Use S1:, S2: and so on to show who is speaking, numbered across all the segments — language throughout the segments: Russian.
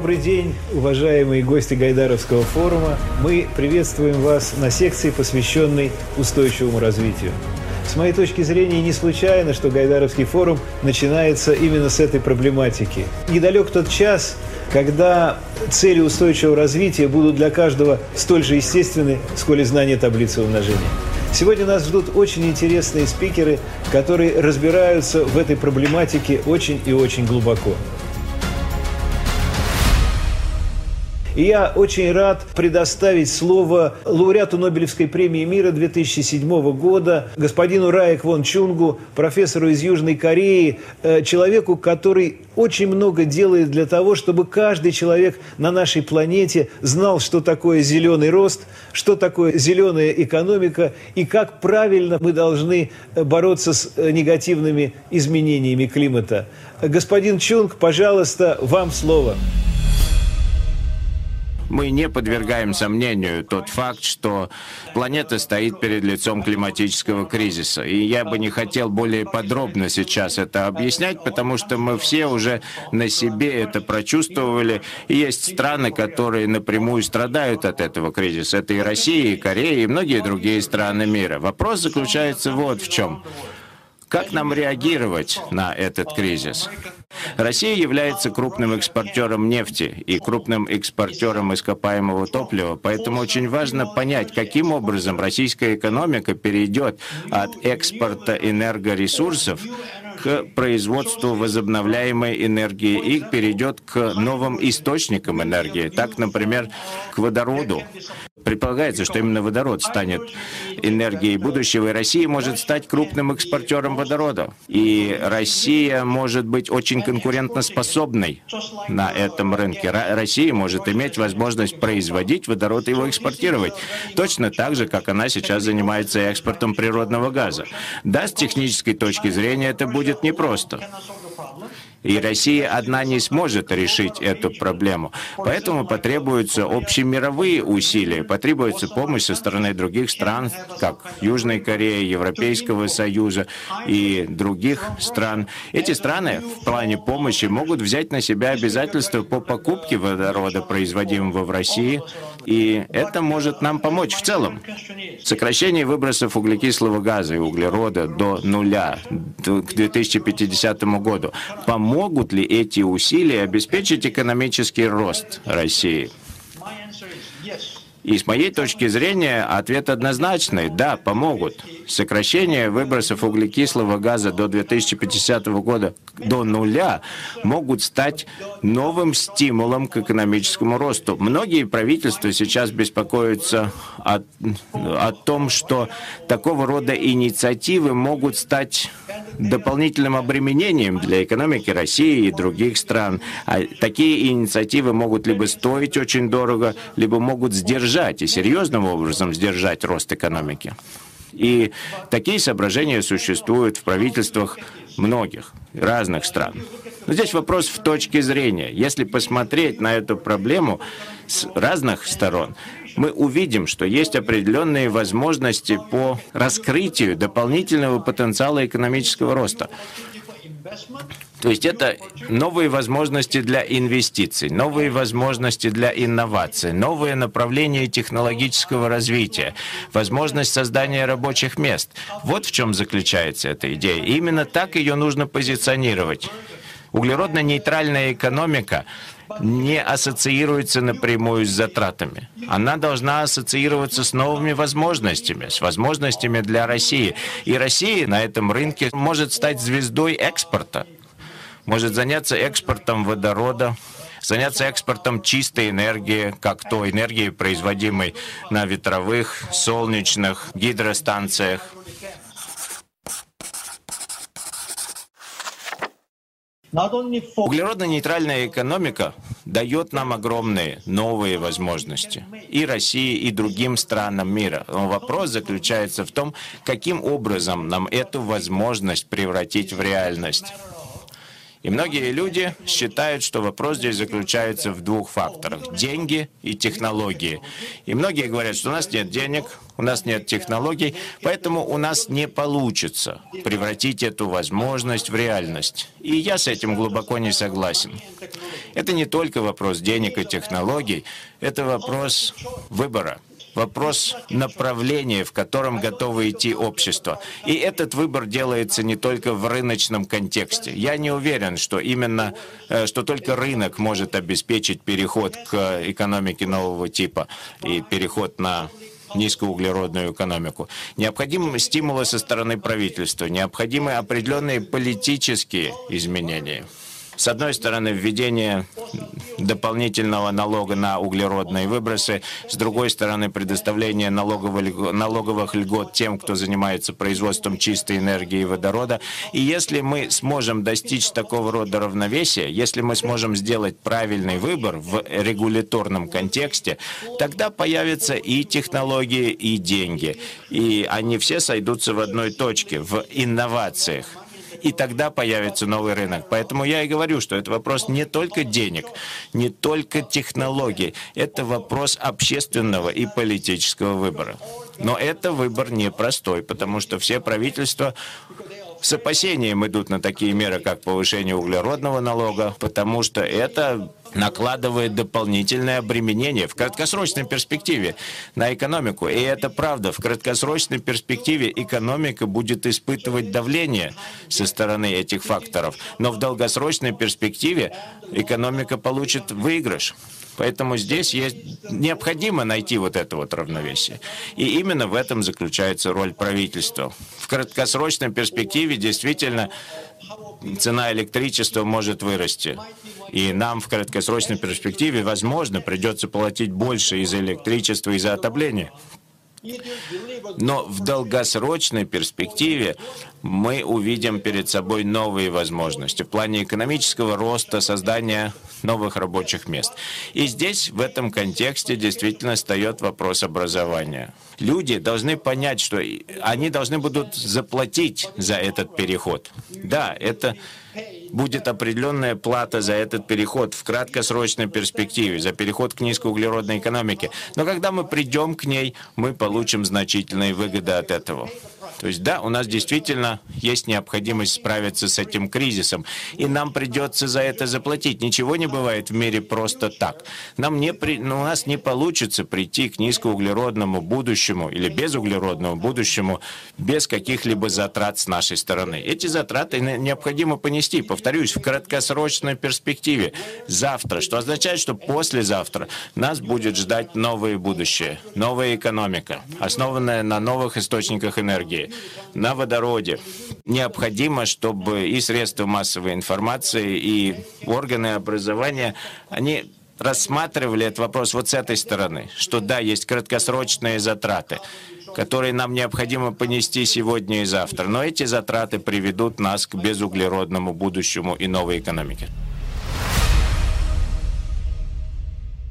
S1: Добрый день, уважаемые гости Гайдаровского форума. Мы приветствуем вас на секции, посвященной устойчивому развитию. С моей точки зрения, не случайно, что Гайдаровский форум начинается именно с этой проблематики. Недалек тот час, когда цели устойчивого развития будут для каждого столь же естественны, сколь и знание таблицы умножения. Сегодня нас ждут очень интересные спикеры, которые разбираются в этой проблематике очень и очень глубоко. И я очень рад предоставить слово лауреату Нобелевской премии мира 2007 года, господину Рае Вон Чунгу, профессору из Южной Кореи, э, человеку, который очень много делает для того, чтобы каждый человек на нашей планете знал, что такое зеленый рост, что такое зеленая экономика и как правильно мы должны э, бороться с э, негативными изменениями климата. Господин Чунг, пожалуйста, вам слово
S2: мы не подвергаем сомнению тот факт, что планета стоит перед лицом климатического кризиса. И я бы не хотел более подробно сейчас это объяснять, потому что мы все уже на себе это прочувствовали. И есть страны, которые напрямую страдают от этого кризиса. Это и Россия, и Корея, и многие другие страны мира. Вопрос заключается вот в чем. Как нам реагировать на этот кризис? Россия является крупным экспортером нефти и крупным экспортером ископаемого топлива, поэтому очень важно понять, каким образом российская экономика перейдет от экспорта энергоресурсов к производству возобновляемой энергии и перейдет к новым источникам энергии. Так, например, к водороду. Предполагается, что именно водород станет энергией будущего, и Россия может стать крупным экспортером водорода. И Россия может быть очень конкурентоспособной на этом рынке. Россия может иметь возможность производить водород и его экспортировать. Точно так же, как она сейчас занимается экспортом природного газа. Да, с технической точки зрения это будет непросто. И Россия одна не сможет решить эту проблему. Поэтому потребуются общемировые усилия, потребуется помощь со стороны других стран, как Южной Кореи, Европейского Союза и других стран. Эти страны в плане помощи могут взять на себя обязательства по покупке водорода, производимого в России, и это может нам помочь в целом. Сокращение выбросов углекислого газа и углерода до нуля к 2050 году поможет Могут ли эти усилия обеспечить экономический рост России? И с моей точки зрения ответ однозначный – да, помогут. Сокращение выбросов углекислого газа до 2050 года до нуля могут стать новым стимулом к экономическому росту. Многие правительства сейчас беспокоятся о, о том, что такого рода инициативы могут стать дополнительным обременением для экономики России и других стран. А такие инициативы могут либо стоить очень дорого, либо могут сдержать и серьезным образом сдержать рост экономики. И такие соображения существуют в правительствах многих разных стран. Но здесь вопрос в точке зрения. Если посмотреть на эту проблему с разных сторон, мы увидим, что есть определенные возможности по раскрытию дополнительного потенциала экономического роста. То есть это новые возможности для инвестиций, новые возможности для инноваций, новые направления технологического развития, возможность создания рабочих мест. Вот в чем заключается эта идея. И именно так ее нужно позиционировать. Углеродно-нейтральная экономика не ассоциируется напрямую с затратами. Она должна ассоциироваться с новыми возможностями, с возможностями для России. И Россия на этом рынке может стать звездой экспорта, может заняться экспортом водорода, заняться экспортом чистой энергии, как то энергии, производимой на ветровых, солнечных, гидростанциях. Углеродно-нейтральная экономика дает нам огромные новые возможности и России, и другим странам мира. Но вопрос заключается в том, каким образом нам эту возможность превратить в реальность. И многие люди считают, что вопрос здесь заключается в двух факторах – деньги и технологии. И многие говорят, что у нас нет денег, у нас нет технологий, поэтому у нас не получится превратить эту возможность в реальность. И я с этим глубоко не согласен. Это не только вопрос денег и технологий, это вопрос выбора вопрос направления, в котором готово идти общество. И этот выбор делается не только в рыночном контексте. Я не уверен, что именно, э, что только рынок может обеспечить переход к экономике нового типа и переход на низкоуглеродную экономику. Необходимы стимулы со стороны правительства, необходимы определенные политические изменения. С одной стороны, введение дополнительного налога на углеродные выбросы, с другой стороны, предоставление налоговых льгот тем, кто занимается производством чистой энергии и водорода. И если мы сможем достичь такого рода равновесия, если мы сможем сделать правильный выбор в регуляторном контексте, тогда появятся и технологии, и деньги. И они все сойдутся в одной точке, в инновациях и тогда появится новый рынок. Поэтому я и говорю, что это вопрос не только денег, не только технологий, это вопрос общественного и политического выбора. Но это выбор непростой, потому что все правительства с опасением идут на такие меры, как повышение углеродного налога, потому что это накладывает дополнительное обременение в краткосрочной перспективе на экономику. И это правда. В краткосрочной перспективе экономика будет испытывать давление со стороны этих факторов. Но в долгосрочной перспективе экономика получит выигрыш. Поэтому здесь есть необходимо найти вот это вот равновесие. И именно в этом заключается роль правительства. В краткосрочной перспективе действительно цена электричества может вырасти. И нам в краткосрочной перспективе, возможно, придется платить больше из-за электричества и за отопления. Но в долгосрочной перспективе мы увидим перед собой новые возможности в плане экономического роста, создания новых рабочих мест. И здесь, в этом контексте, действительно встает вопрос образования. Люди должны понять, что они должны будут заплатить за этот переход. Да, это будет определенная плата за этот переход в краткосрочной перспективе, за переход к низкоуглеродной экономике. Но когда мы придем к ней, мы получим значительные выгоды от этого. То есть да, у нас действительно есть необходимость справиться с этим кризисом, и нам придется за это заплатить. Ничего не бывает в мире просто так. Нам не при... ну, у нас не получится прийти к низкоуглеродному будущему или безуглеродному будущему без каких-либо затрат с нашей стороны. Эти затраты необходимо понести, повторюсь, в краткосрочной перспективе. Завтра, что означает, что послезавтра нас будет ждать новое будущее, новая экономика, основанная на новых источниках энергии на водороде. Необходимо, чтобы и средства массовой информации, и органы образования, они рассматривали этот вопрос вот с этой стороны, что да, есть краткосрочные затраты, которые нам необходимо понести сегодня и завтра, но эти затраты приведут нас к безуглеродному будущему и новой экономике.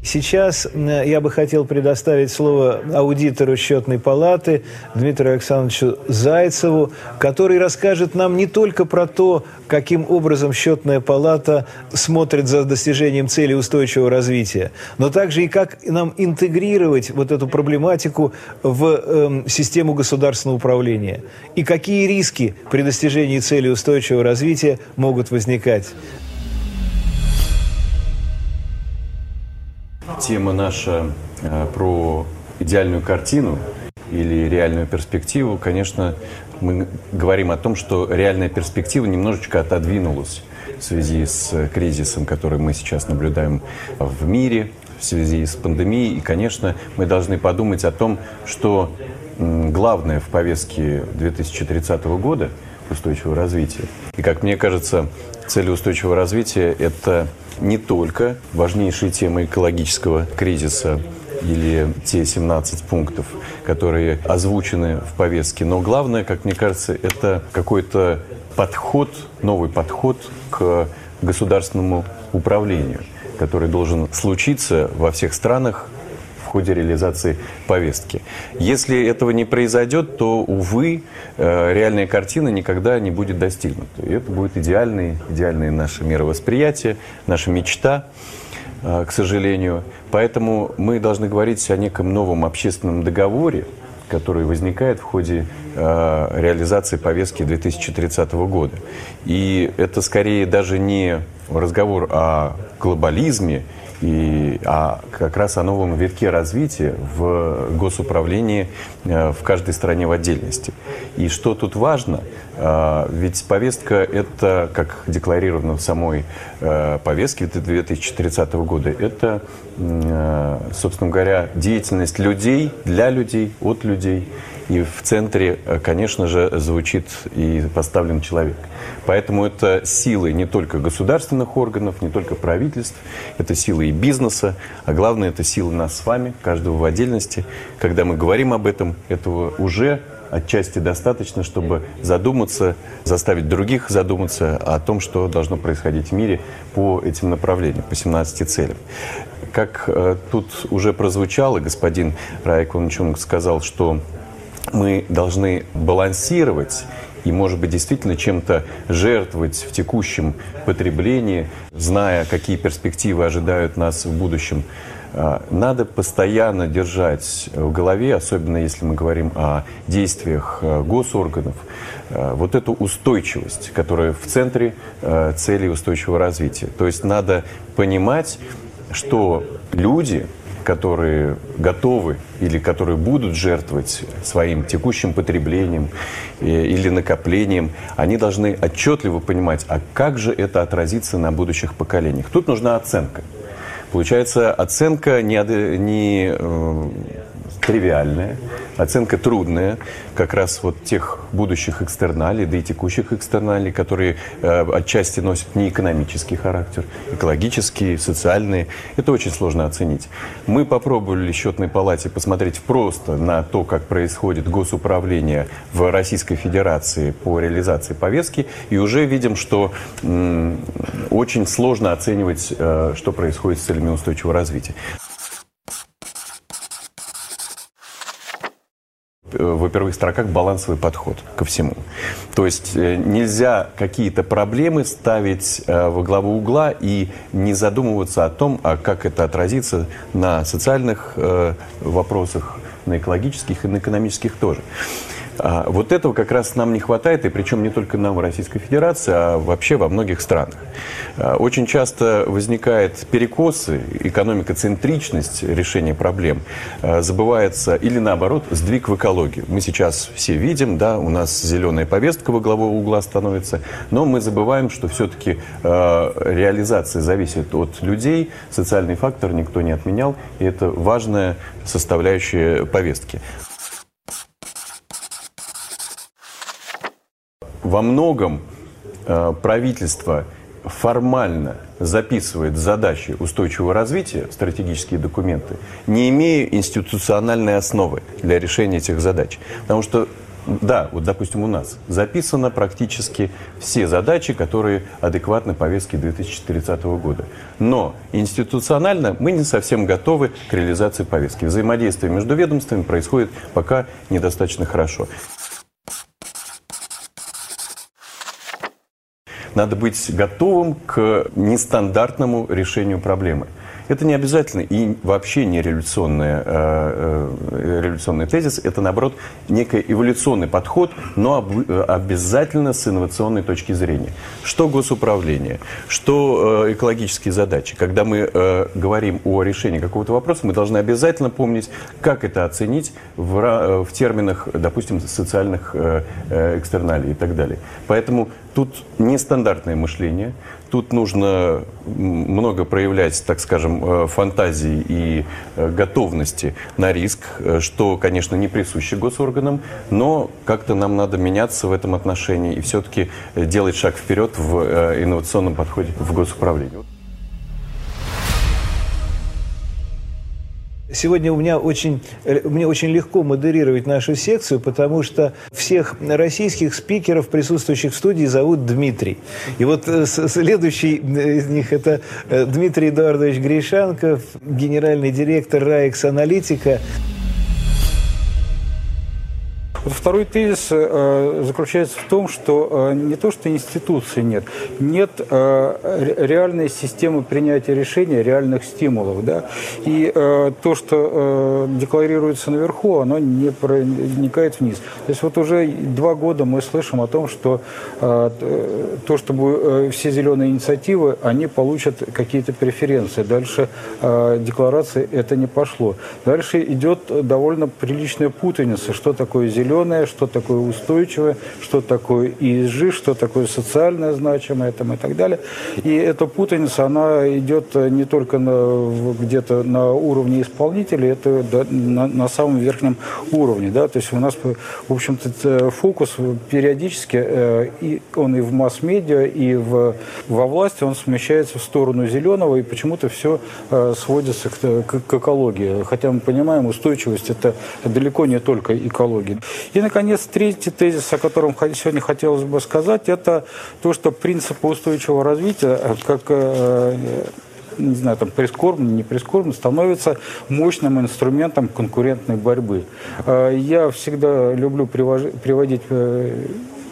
S1: Сейчас я бы хотел предоставить слово аудитору счетной палаты Дмитрию Александровичу Зайцеву, который расскажет нам не только про то, каким образом счетная палата смотрит за достижением цели устойчивого развития, но также и как нам интегрировать вот эту проблематику в э, систему государственного управления и какие риски при достижении цели устойчивого развития могут возникать.
S3: Тема наша э, про идеальную картину или реальную перспективу, конечно, мы говорим о том, что реальная перспектива немножечко отодвинулась в связи с кризисом, который мы сейчас наблюдаем в мире, в связи с пандемией. И, конечно, мы должны подумать о том, что главное в повестке 2030 года устойчивого развития. И, как мне кажется, цели устойчивого развития – это не только важнейшие темы экологического кризиса или те 17 пунктов, которые озвучены в повестке. Но главное, как мне кажется, это какой-то подход, новый подход к государственному управлению, который должен случиться во всех странах ходе реализации повестки. Если этого не произойдет, то, увы, э, реальная картина никогда не будет достигнута. И это будет идеальный, идеальное наше мировосприятие, наша мечта, э, к сожалению. Поэтому мы должны говорить о неком новом общественном договоре, который возникает в ходе э, реализации повестки 2030 года. И это скорее даже не разговор о глобализме и, а как раз о новом витке развития в госуправлении э, в каждой стране в отдельности. И что тут важно, э, ведь повестка это, как декларировано в самой э, повестке 2030 года, это, собственно говоря, деятельность людей, для людей, от людей. И в центре, конечно же, звучит и поставлен человек. Поэтому это силы не только государственных органов, не только правительств, это силы и бизнеса, а главное, это силы нас с вами, каждого в отдельности. Когда мы говорим об этом, этого уже отчасти достаточно, чтобы задуматься, заставить других задуматься о том, что должно происходить в мире по этим направлениям, по 17 целям. Как э, тут уже прозвучало, господин Райк Чунг сказал, что мы должны балансировать и, может быть, действительно чем-то жертвовать в текущем потреблении, зная, какие перспективы ожидают нас в будущем. А, надо постоянно держать в голове, особенно если мы говорим о действиях а, госорганов, а, вот эту устойчивость, которая в центре цели устойчивого развития. То есть надо понимать, что люди, которые готовы или которые будут жертвовать своим текущим потреблением э, или накоплением, они должны отчетливо понимать, а как же это отразится на будущих поколениях. Тут нужна оценка. Получается, оценка не, не э, тривиальная, оценка трудная, как раз вот тех будущих экстерналей, да и текущих экстерналей, которые э, отчасти носят не экономический характер, экологические, социальные. Это очень сложно оценить. Мы попробовали в счетной палате посмотреть просто на то, как происходит госуправление в Российской Федерации по реализации повестки, и уже видим, что м, очень сложно оценивать, э, что происходит с целями устойчивого развития. Во первых строках балансовый подход ко всему. То есть э, нельзя какие-то проблемы ставить э, во главу угла и не задумываться о том, а как это отразится на социальных э, вопросах, на экологических и на экономических тоже. А вот этого как раз нам не хватает, и причем не только нам в Российской Федерации, а вообще во многих странах. А, очень часто возникает перекосы, экономикоцентричность решения проблем, а, забывается или наоборот сдвиг в экологию. Мы сейчас все видим, да, у нас зеленая повестка во главу угла становится, но мы забываем, что все-таки реализация зависит от людей, социальный фактор никто не отменял, и это важная составляющая повестки. Во многом э, правительство формально записывает задачи устойчивого развития, стратегические документы, не имея институциональной основы для решения этих задач. Потому что да, вот, допустим, у нас записано практически все задачи, которые адекватны повестке 2030 года. Но институционально мы не совсем готовы к реализации повестки. Взаимодействие между ведомствами происходит пока недостаточно хорошо. Надо быть готовым к нестандартному решению проблемы. Это не обязательно и вообще не революционный, э, э, революционный тезис. Это, наоборот, некий эволюционный подход, но об, обязательно с инновационной точки зрения. Что госуправление, что э, экологические задачи. Когда мы э, говорим о решении какого-то вопроса, мы должны обязательно помнить, как это оценить в, э, в терминах, допустим, социальных э, э, экстерналей и так далее. Поэтому тут нестандартное мышление, Тут нужно много проявлять, так скажем, э, фантазии и э, готовности на риск, э, что, конечно, не присуще госорганам, но как-то нам надо меняться в этом отношении и все-таки делать шаг вперед в инновационном подходе в госуправлении.
S1: Сегодня у меня очень, э, мне очень легко модерировать нашу секцию, потому что всех российских спикеров, присутствующих в студии, зовут Дмитрий. И вот э, следующий из них это э, Дмитрий Эдуардович Гришанков, генеральный директор РАИКС Аналитика.
S4: Вот второй тезис э, заключается в том, что э, не то, что институции нет, нет э, реальной системы принятия решений, реальных стимулов. Да? И то, что декларируется наверху, оно не проникает вниз. То есть вот уже два года мы слышим о том, что то, чтобы все зеленые инициативы, они получат какие-то преференции. Дальше декларации это не пошло. Дальше идет довольно приличная путаница, что такое зеленый зеленое, что такое устойчивое, что такое ESG, что такое социальное значимое там, и так далее. И эта путаница, она идет не только где-то на уровне исполнителей, это на, на самом верхнем уровне. Да? То есть у нас, в общем-то, фокус периодически, э, и он и в масс-медиа, и в, во власти, он смещается в сторону зеленого, и почему-то все э, сводится к, к, к экологии. Хотя мы понимаем, устойчивость это далеко не только экология. И, наконец, третий тезис, о котором сегодня хотелось бы сказать, это то, что принципы устойчивого развития, э, как э, не знаю, там, прискорбно, не прискорбно, становится мощным инструментом конкурентной борьбы. Э, я всегда люблю приводить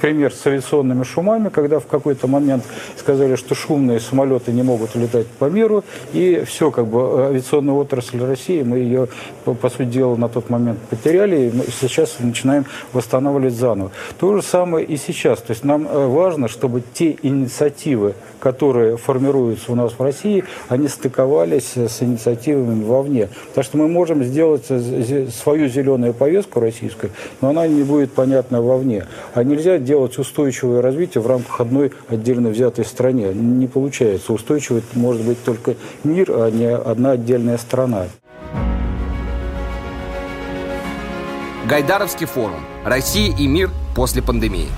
S4: пример с авиационными шумами, когда в какой-то момент сказали, что шумные самолеты не могут летать по миру, и все, как бы авиационная отрасль России, мы ее, по, сути дела, на тот момент потеряли, и мы сейчас начинаем восстанавливать заново. То же самое и сейчас. То есть нам э, важно, чтобы те инициативы, которые формируются у нас в России, они стыковались с инициативами вовне. Потому что мы можем сделать свою зеленую повестку российскую, но она не будет понятна вовне. А нельзя делать устойчивое развитие в рамках одной отдельно взятой стране. Не получается. Устойчивый может быть только мир, а не одна отдельная страна.
S5: Гайдаровский форум. Россия и мир после пандемии.